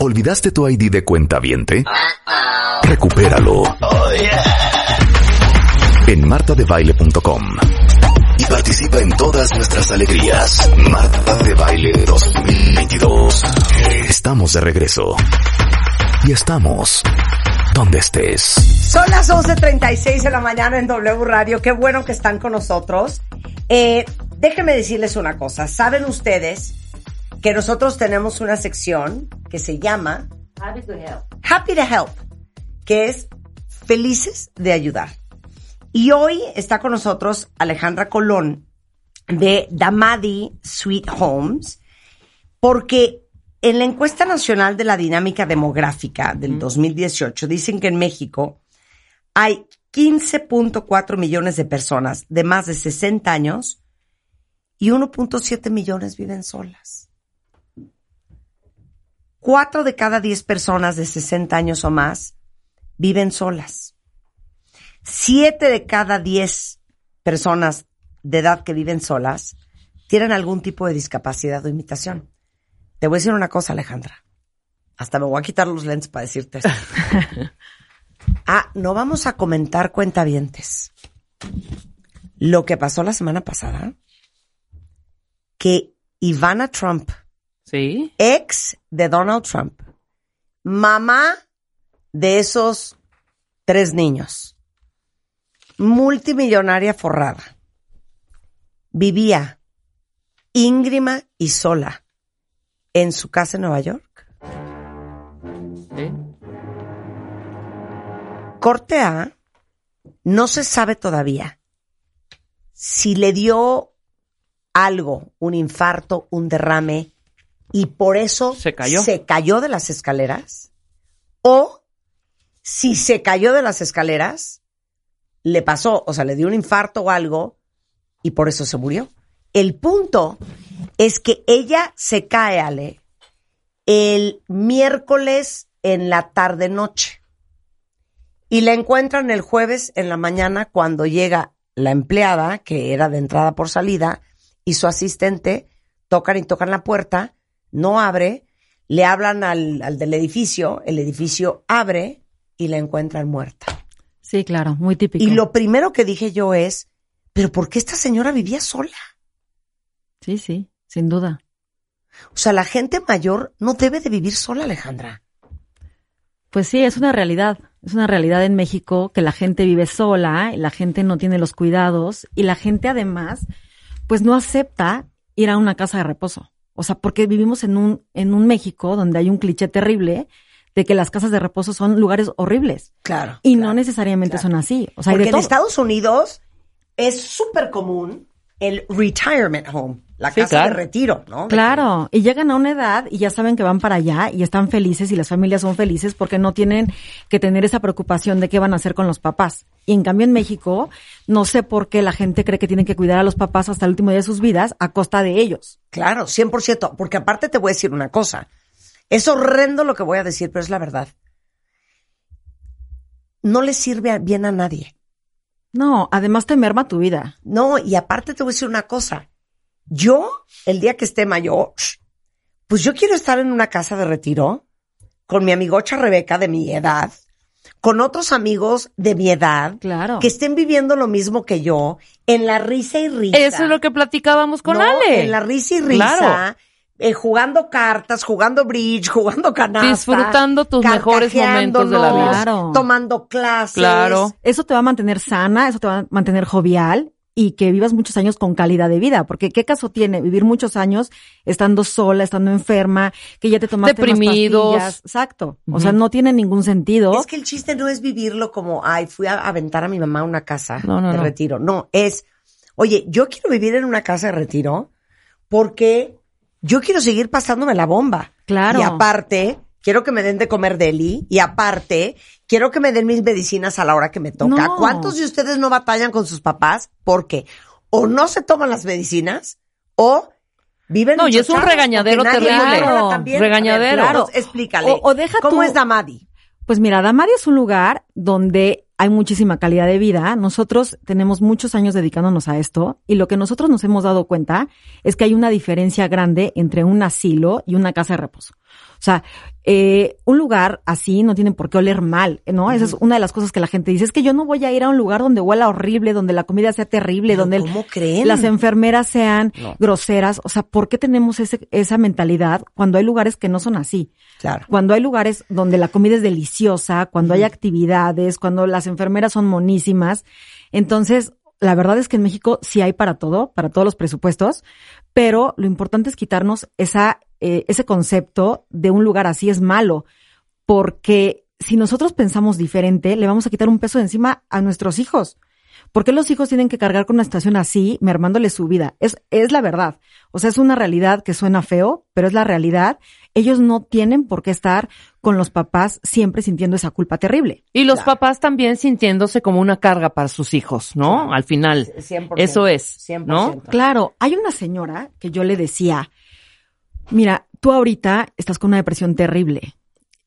¿Olvidaste tu ID de cuenta viente? Recupéralo. En martadebaile.com. Y participa en todas nuestras alegrías. Marta de Baile 2022. Estamos de regreso. Y estamos donde estés. Son las 11.36 de la mañana en W Radio. Qué bueno que están con nosotros. Eh, déjenme decirles una cosa. ¿Saben ustedes que nosotros tenemos una sección que se llama Happy to help. Happy to Help, que es felices de ayudar. Y hoy está con nosotros Alejandra Colón de Damadi Sweet Homes, porque en la encuesta nacional de la dinámica demográfica del 2018 dicen que en México hay 15.4 millones de personas de más de 60 años y 1.7 millones viven solas. Cuatro de cada 10 personas de 60 años o más viven solas. Siete de cada 10 personas de edad que viven solas tienen algún tipo de discapacidad o imitación. Te voy a decir una cosa, Alejandra. Hasta me voy a quitar los lentes para decirte esto. ah, no vamos a comentar cuentavientes. Lo que pasó la semana pasada, que Ivana Trump, Sí. ex de Donald Trump, mamá de esos tres niños, multimillonaria forrada, vivía íngrima y sola en su casa en Nueva York. Sí. Corte A, no se sabe todavía si le dio algo, un infarto, un derrame, y por eso Se cayó. se cayó de las escaleras, o si se cayó de las escaleras, le pasó, o sea, le dio un infarto o algo, y por eso se murió. El punto es que ella se cae, Ale, el miércoles en la tarde-noche y la encuentran el jueves en la mañana cuando llega la empleada, que era de entrada por salida, y su asistente tocan y tocan la puerta, no abre, le hablan al, al del edificio, el edificio abre y la encuentran muerta. Sí, claro, muy típico. Y lo primero que dije yo es, pero ¿por qué esta señora vivía sola? Sí, sí, sin duda. O sea, la gente mayor no debe de vivir sola, Alejandra. Pues sí, es una realidad. Es una realidad en México que la gente vive sola, y la gente no tiene los cuidados y la gente además, pues no acepta ir a una casa de reposo. O sea, porque vivimos en un, en un México donde hay un cliché terrible de que las casas de reposo son lugares horribles. Claro. Y no necesariamente son así. O sea, Porque en. Estados Unidos es súper común el retirement home, la Sí, casa claro. de retiro, ¿no? Claro, y llegan a una edad y ya saben que van para allá y están felices y las familias son felices porque no tienen que tener esa preocupación de qué van a hacer con los papás. Y en cambio en México, no sé por qué la gente cree que tienen que cuidar a los papás hasta el último día de sus vidas a costa de ellos. Claro, 100%. Porque aparte te voy a decir una cosa. Es horrendo lo que voy a decir, pero es la verdad. No le sirve bien a nadie. No, además te merma tu vida. No, y aparte te voy a decir una cosa. Yo, el día que esté mayor, pues yo quiero estar en una casa de retiro con mi amigocha Rebeca de mi edad, con otros amigos de mi edad, Claro. que estén viviendo lo mismo que yo, en la risa y risa. Eso es lo que platicábamos con No, Ale. En la risa y risa, Claro. eh, jugando cartas, jugando bridge, jugando canasta. Disfrutando tus mejores momentos de la vida. Claro. Tomando clases. Claro. Eso te va a mantener sana, eso te va a mantener jovial y que vivas muchos años con calidad de vida, porque qué caso tiene vivir muchos años estando sola, estando enferma, que ya te tomaste unas Deprimidos. pastillas. Exacto. O sea, no tiene ningún sentido. Es que el chiste no es vivirlo como, ay, fui a aventar a mi mamá a una casa No, no, de no. retiro. No, es, oye, yo quiero vivir en una casa de retiro porque yo quiero seguir pasándome la bomba. Claro. Y aparte, quiero que me den de comer deli. Y aparte, quiero que me den mis medicinas a la hora que me toca. No. ¿Cuántos de ustedes no batallan con sus papás? Porque o no se toman las medicinas o viven No, y es un regañadero terrible. también. A ver, Regañadero. claro, explícale. O- o deja ¿Cómo tú- es Damadi? Pues mira, Damari es un lugar donde hay muchísima calidad de vida. Nosotros tenemos muchos años dedicándonos a esto y lo que nosotros nos hemos dado cuenta es que hay una diferencia grande entre un asilo y una casa de reposo. O sea, eh, un lugar así no tiene por qué oler mal, ¿no? Esa es una de las cosas que la gente dice. Es que yo no voy a ir a un lugar donde huela horrible, donde la comida sea terrible, Pero donde el- ¿cómo creen? las enfermeras sean No. groseras. O sea, ¿por qué tenemos ese, esa mentalidad cuando hay lugares que no son así? Claro. Cuando hay lugares donde la comida es deliciosa, cuando hay actividades, cuando las enfermeras son monísimas. Entonces, la verdad es que en México sí hay para todo, para todos los presupuestos, pero lo importante es quitarnos esa, eh, ese concepto de un lugar así es malo, porque si nosotros pensamos diferente, le vamos a quitar un peso de encima a nuestros hijos. ¿Por qué los hijos tienen que cargar con una situación así, mermándole su vida? Es, es la verdad. O sea, es una realidad que suena feo, pero es la realidad. Ellos no tienen por qué estar con los papás siempre sintiendo esa culpa terrible. Y los Claro. papás también sintiéndose como una carga para sus hijos, ¿no? Claro. Al final. 100%. Eso es, 100%. ¿no? Claro, hay una señora que yo le decía, mira, tú ahorita estás con una depresión terrible.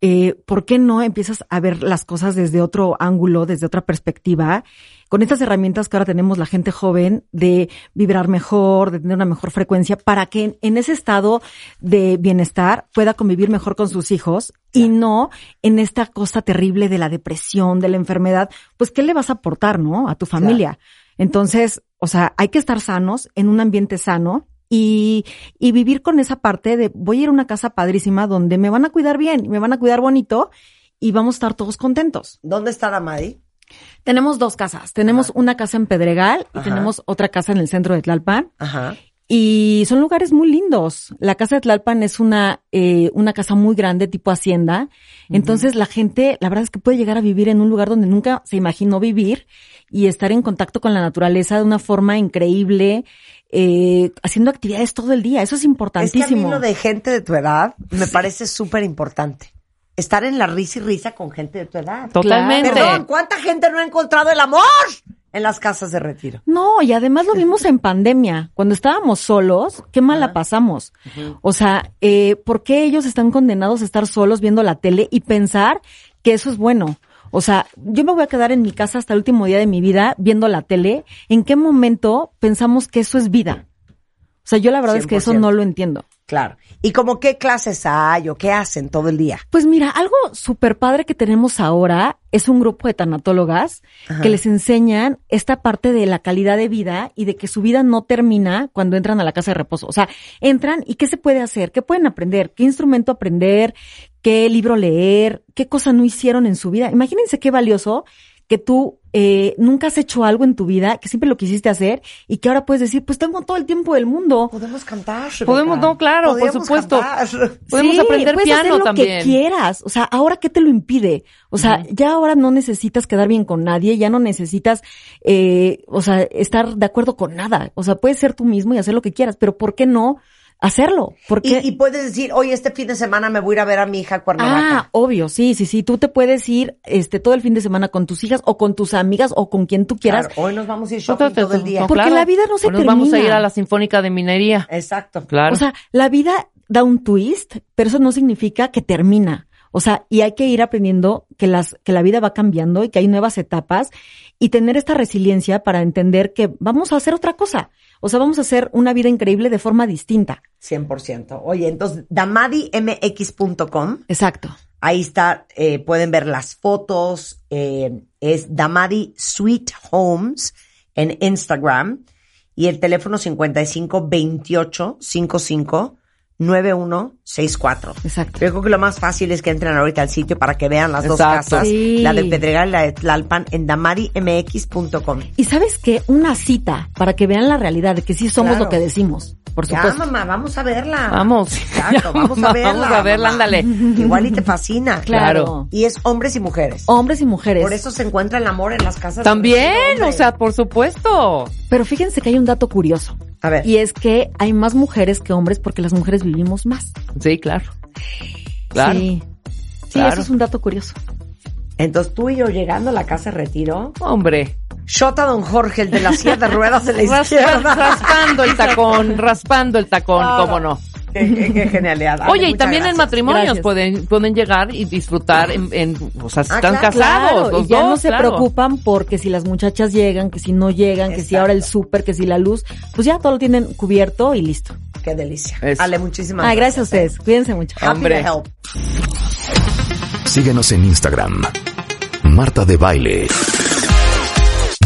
Eh, ¿Por qué no empiezas a ver las cosas desde otro ángulo, desde otra perspectiva? Con estas herramientas que ahora tenemos la gente joven de vibrar mejor, de tener una mejor frecuencia, para que en, ese estado de bienestar pueda convivir mejor con sus hijos y no en esta cosa terrible de la depresión, de la enfermedad. Pues, ¿qué le vas a aportar, no? A tu familia. Entonces, o sea, hay que estar sanos en un ambiente sano y, y vivir con esa parte de voy a ir a una casa padrísima donde me van a cuidar bien, me van a cuidar bonito y vamos a estar todos contentos. ¿Dónde está Damadi? Tenemos dos casas. Tenemos una casa en Pedregal y Ajá. tenemos otra casa en el centro de Tlalpan. Ajá. Y son lugares muy lindos. La casa de Tlalpan es una, eh, una casa muy grande, tipo hacienda. Entonces la gente, la verdad es que puede llegar a vivir en un lugar donde nunca se imaginó vivir y estar en contacto con la naturaleza de una forma increíble, eh, haciendo actividades todo el día. Eso es Es que a mí importantísimo. lo de gente de tu edad me parece súper importante. Estar en la risa y risa con gente de tu edad. Totalmente. Perdón, ¿cuánta gente no ha encontrado el amor en las casas de retiro? No, y además lo vimos en pandemia. Cuando estábamos solos, qué mal la pasamos. O sea, eh, ¿por qué ellos están condenados a estar solos viendo la tele y pensar que eso es bueno? O sea, yo me voy a quedar en mi casa hasta el último día de mi vida viendo la tele. ¿En qué momento pensamos que eso es vida? O sea, yo la verdad es que eso 100%. no lo entiendo. Claro. ¿Y como qué clases hay o qué hacen todo el día? Pues mira, algo súper padre que tenemos ahora es un grupo de tanatólogas Ajá. que les enseñan esta parte de la calidad de vida y de que su vida no termina cuando entran a la casa de reposo. O sea, entran y qué se puede hacer, qué pueden aprender, qué instrumento aprender, qué libro leer, qué cosa no hicieron en su vida. Imagínense qué valioso que tú eh, nunca has hecho algo en tu vida, que siempre lo quisiste hacer y que ahora puedes decir, pues tengo todo el tiempo del mundo. Podemos cantar. Rebeca. Podemos, no, claro, por supuesto. cantar. Podemos Sí, aprender puedes piano hacer lo también. que quieras. O sea, ahora qué te lo impide. O sea, ya ahora no necesitas quedar bien con nadie, ya no necesitas, eh, o sea, estar de acuerdo con nada. O sea, puedes ser tú mismo y hacer lo que quieras, pero ¿por qué no hacerlo? Y, Porque y puedes decir, oye, este fin de semana me voy a ir a ver a mi hija a Ah, Cuernavaca. obvio, sí, sí, sí. Tú te puedes ir, este, todo el fin de semana con tus hijas o con tus amigas o con quien tú quieras. Claro, hoy nos vamos a ir shopping todo el día. No, Porque la vida no se O nos vamos a termina. ir a la Sinfónica de Minería. Exacto. Claro. O sea, la vida da un twist, pero eso no significa que termina. O sea, y hay que ir aprendiendo que las, que la vida va cambiando y que hay nuevas etapas y tener esta resiliencia para entender que vamos a hacer otra cosa. O sea, vamos a hacer una vida increíble de forma distinta. 100%. Oye, entonces, damadimx.com, Exacto. ahí está, eh, pueden ver las fotos, eh, es Damadi Sweet Homes en Instagram y el teléfono 55 28 55 9164. Exacto. Yo creo que lo más fácil es que entren ahorita al sitio para que vean las dos casas, Sí. la de Pedregal y la de Tlalpan en damadimx.com. Y sabes qué? Una cita para que vean la realidad de que sí somos Claro. lo que decimos. Por Ya, supuesto. mamá, vamos a verla. Vamos. Exacto, vamos a verla. Vamos a verla, mamá. ándale. Igual y te fascina. Claro. Y es hombres y mujeres. Hombres y mujeres. Por eso se encuentra el amor en las casas. de También, o sea, por supuesto. Pero fíjense que hay un dato curioso. A ver. Y es que hay más mujeres que hombres porque las mujeres vivimos más. Sí, claro. Claro. Sí. Sí, Claro. eso es un dato curioso. Entonces tú y yo llegando a la casa de retiro. Hombre. Shota don Jorge, el de la silla de ruedas de la Raspa- izquierda. raspando el tacón, raspando el tacón, cómo no. Qué, qué- qué genialidad. Oye, y también en matrimonios Gracias. pueden, pueden llegar y disfrutar en, en- o sea, si Ah, están claro, casados. Claro, los y ya no dos, se claro. preocupan porque si las muchachas llegan, que si no llegan, que si ahora el súper, que si la luz, pues ya todo lo tienen cubierto y listo. Qué delicia. Eso. Ale, muchísimas Ah, gracias a gracias. ustedes. Cuídense mucho. Happy Hombre. to help. Síguenos en Instagram. Marta de Baile.